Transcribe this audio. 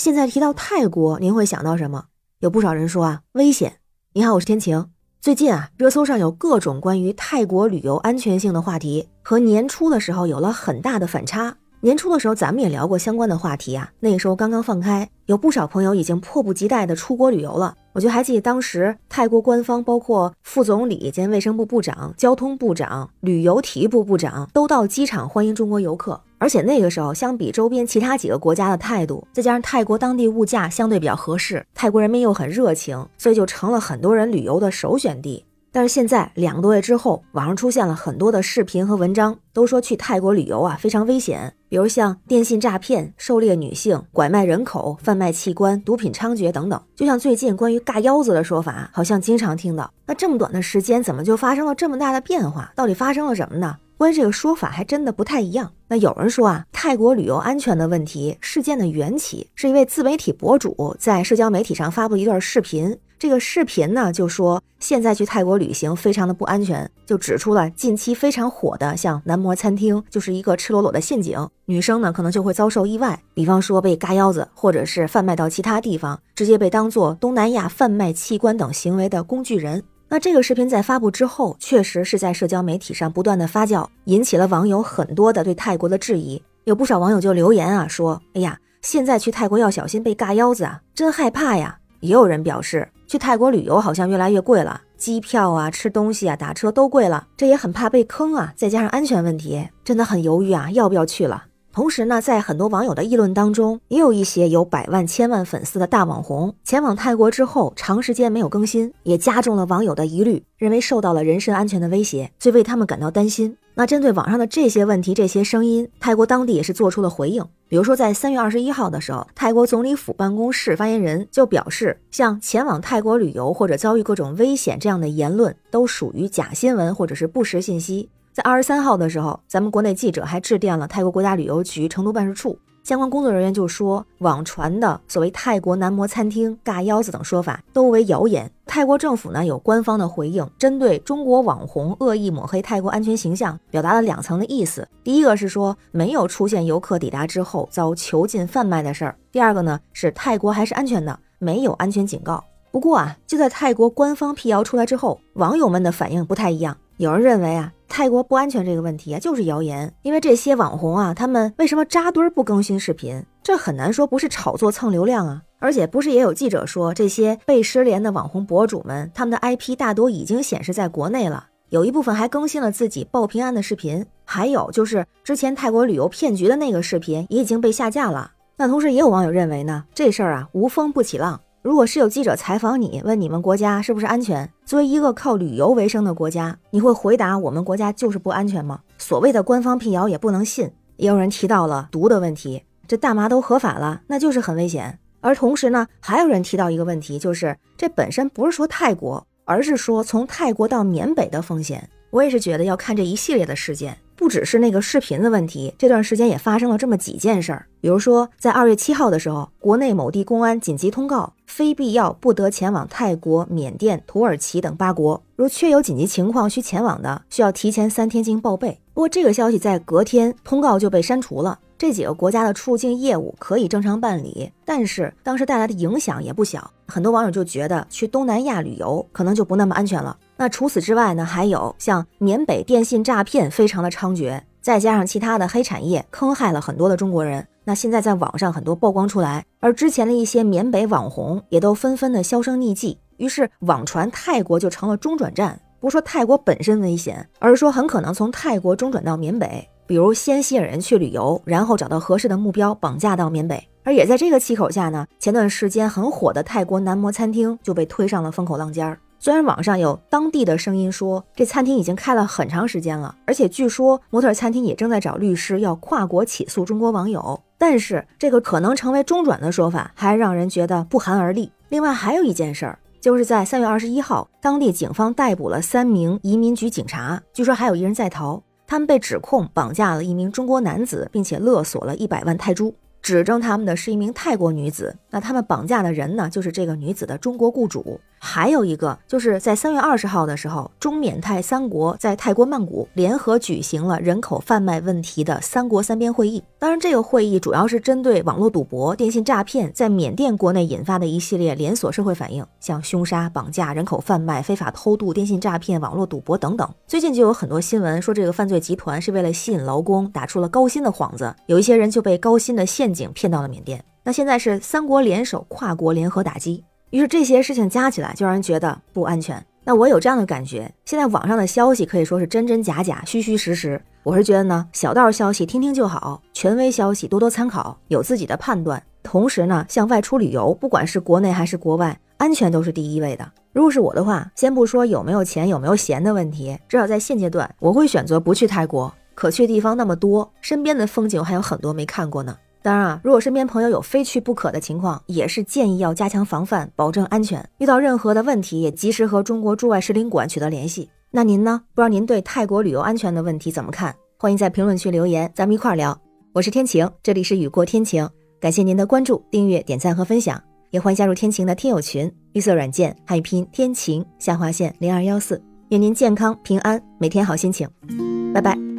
现在提到泰国，您会想到什么？有不少人说啊，危险。你好，我是天晴。最近啊，热搜上有各种关于泰国旅游安全性的话题，和年初的时候有了很大的反差。年初的时候，咱们也聊过相关的话题啊，那个时候刚刚放开，有不少朋友已经迫不及待的出国旅游了。我就还记得当时泰国官方，包括副总理兼卫生部部长、交通部长、旅游体育部部长都到机场欢迎中国游客。而且那个时候，相比周边其他几个国家的态度，再加上泰国当地物价相对比较合适，泰国人民又很热情，所以就成了很多人旅游的首选地。但是现在两个多月之后，网上出现了很多的视频和文章，都说去泰国旅游啊非常危险，比如像电信诈骗、狩猎女性、拐卖人口、贩卖器官、毒品猖獗等等。就像最近关于“嘎腰子”的说法，好像经常听到。那这么短的时间，怎么就发生了这么大的变化？到底发生了什么呢？关于这个说法还真的不太一样。那有人说啊，泰国旅游安全的问题事件的缘起是一位自媒体博主在社交媒体上发布一段视频。这个视频呢，就说现在去泰国旅行非常的不安全，就指出了近期非常火的像男模餐厅就是一个赤裸裸的陷阱，女生呢可能就会遭受意外，比方说被嘎腰子，或者是贩卖到其他地方，直接被当做东南亚贩卖器官等行为的工具人。那这个视频在发布之后，确实是在社交媒体上不断的发酵，引起了网友很多的对泰国的质疑，有不少网友就留言啊说，哎呀，现在去泰国要小心被嘎腰子啊，真害怕呀。也有人表示。去泰国旅游好像越来越贵了，机票啊、吃东西啊、打车都贵了，这也很怕被坑啊。再加上安全问题，真的很犹豫啊，要不要去了？同时呢，在很多网友的议论当中，也有一些有百万、千万粉丝的大网红前往泰国之后，长时间没有更新，也加重了网友的疑虑，认为受到了人身安全的威胁，所以为他们感到担心。那针对网上的这些问题、这些声音，泰国当地也是做出了回应。比如说，在三月二十一号的时候，泰国总理府办公室发言人就表示，像前往泰国旅游或者遭遇各种危险这样的言论，都属于假新闻或者是不实信息。在二十三号的时候，咱们国内记者还致电了泰国国家旅游局成都办事处。相关工作人员就说，网传的所谓泰国男模餐厅、尬腰子等说法都为谣言。泰国政府呢有官方的回应，针对中国网红恶意抹黑泰国安全形象，表达了两层的意思。第一个是说没有出现游客抵达之后遭囚禁贩卖的事儿；第二个呢是泰国还是安全的，没有安全警告。不过啊，就在泰国官方辟谣出来之后，网友们的反应不太一样。有人认为啊。泰国不安全这个问题啊，就是谣言。因为这些网红啊，他们为什么扎堆不更新视频？这很难说不是炒作蹭流量啊。而且不是也有记者说，这些被失联的网红博主们，他们的 IP 大多已经显示在国内了，有一部分还更新了自己报平安的视频。还有就是之前泰国旅游骗局的那个视频也已经被下架了。那同时也有网友认为呢，这事儿啊无风不起浪。如果是有记者采访你，问你们国家是不是安全？作为一个靠旅游为生的国家，你会回答我们国家就是不安全吗？所谓的官方辟谣也不能信。也有人提到了毒的问题，这大麻都合法了，那就是很危险。而同时呢，还有人提到一个问题，就是这本身不是说泰国，而是说从泰国到缅北的风险。我也是觉得要看这一系列的事件。不只是那个视频的问题，这段时间也发生了这么几件事儿。比如说，在二月七号的时候，国内某地公安紧急通告，非必要不得前往泰国、缅甸、土耳其等八国。如确有紧急情况需前往的，需要提前三天进行报备。不过，这个消息在隔天通告就被删除了。这几个国家的出入境业务可以正常办理，但是当时带来的影响也不小。很多网友就觉得去东南亚旅游可能就不那么安全了。那除此之外呢，还有像缅北电信诈骗非常的猖獗，再加上其他的黑产业坑害了很多的中国人。那现在在网上很多曝光出来，而之前的一些缅北网红也都纷纷的销声匿迹，于是网传泰国就成了中转站。不说泰国本身危险，而是说很可能从泰国中转到缅北，比如先吸引人去旅游，然后找到合适的目标绑架到缅北。而也在这个气口下呢，前段时间很火的泰国男模餐厅就被推上了风口浪尖儿。虽然网上有当地的声音说，这餐厅已经开了很长时间了，而且据说模特餐厅也正在找律师要跨国起诉中国网友，但是这个可能成为中转的说法，还让人觉得不寒而栗。另外还有一件事儿，就是在三月二十一号，当地警方逮捕了三名移民局警察，据说还有一人在逃，他们被指控绑架了一名中国男子，并且勒索了一百万泰铢。指证他们的是一名泰国女子，那他们绑架的人呢，就是这个女子的中国雇主。还有一个就是在三月二十号的时候，中缅泰三国在泰国曼谷联合举行了人口贩卖问题的三国三边会议。当然，这个会议主要是针对网络赌博、电信诈骗在缅甸国内引发的一系列连锁社会反应，像凶杀、绑架、人口贩卖、非法偷渡、电信诈骗、网络赌博等等。最近就有很多新闻说，这个犯罪集团是为了吸引劳工，打出了高薪的幌子，有一些人就被高薪的陷阱骗到了缅甸。那现在是三国联手，跨国联合打击。于是这些事情加起来，就让人觉得不安全。那我有这样的感觉，现在网上的消息可以说是真真假假、虚虚实实。我是觉得呢，小道消息听听就好，权威消息多多参考，有自己的判断。同时呢，像外出旅游，不管是国内还是国外，安全都是第一位的。如果是我的话，先不说有没有钱、有没有闲的问题，至少在现阶段，我会选择不去泰国。可去地方那么多，身边的风景还有很多没看过呢。当然啊，如果身边朋友有非去不可的情况，也是建议要加强防范，保证安全。遇到任何的问题，也及时和中国驻外使领馆取得联系。那您呢？不知道您对泰国旅游安全的问题怎么看？欢迎在评论区留言，咱们一块儿聊。我是天晴，这里是雨过天晴，感谢您的关注、订阅、点赞和分享，也欢迎加入天晴的听友群，绿色软件汉语拼天晴下划线零二幺四，愿您健康平安，每天好心情，拜拜。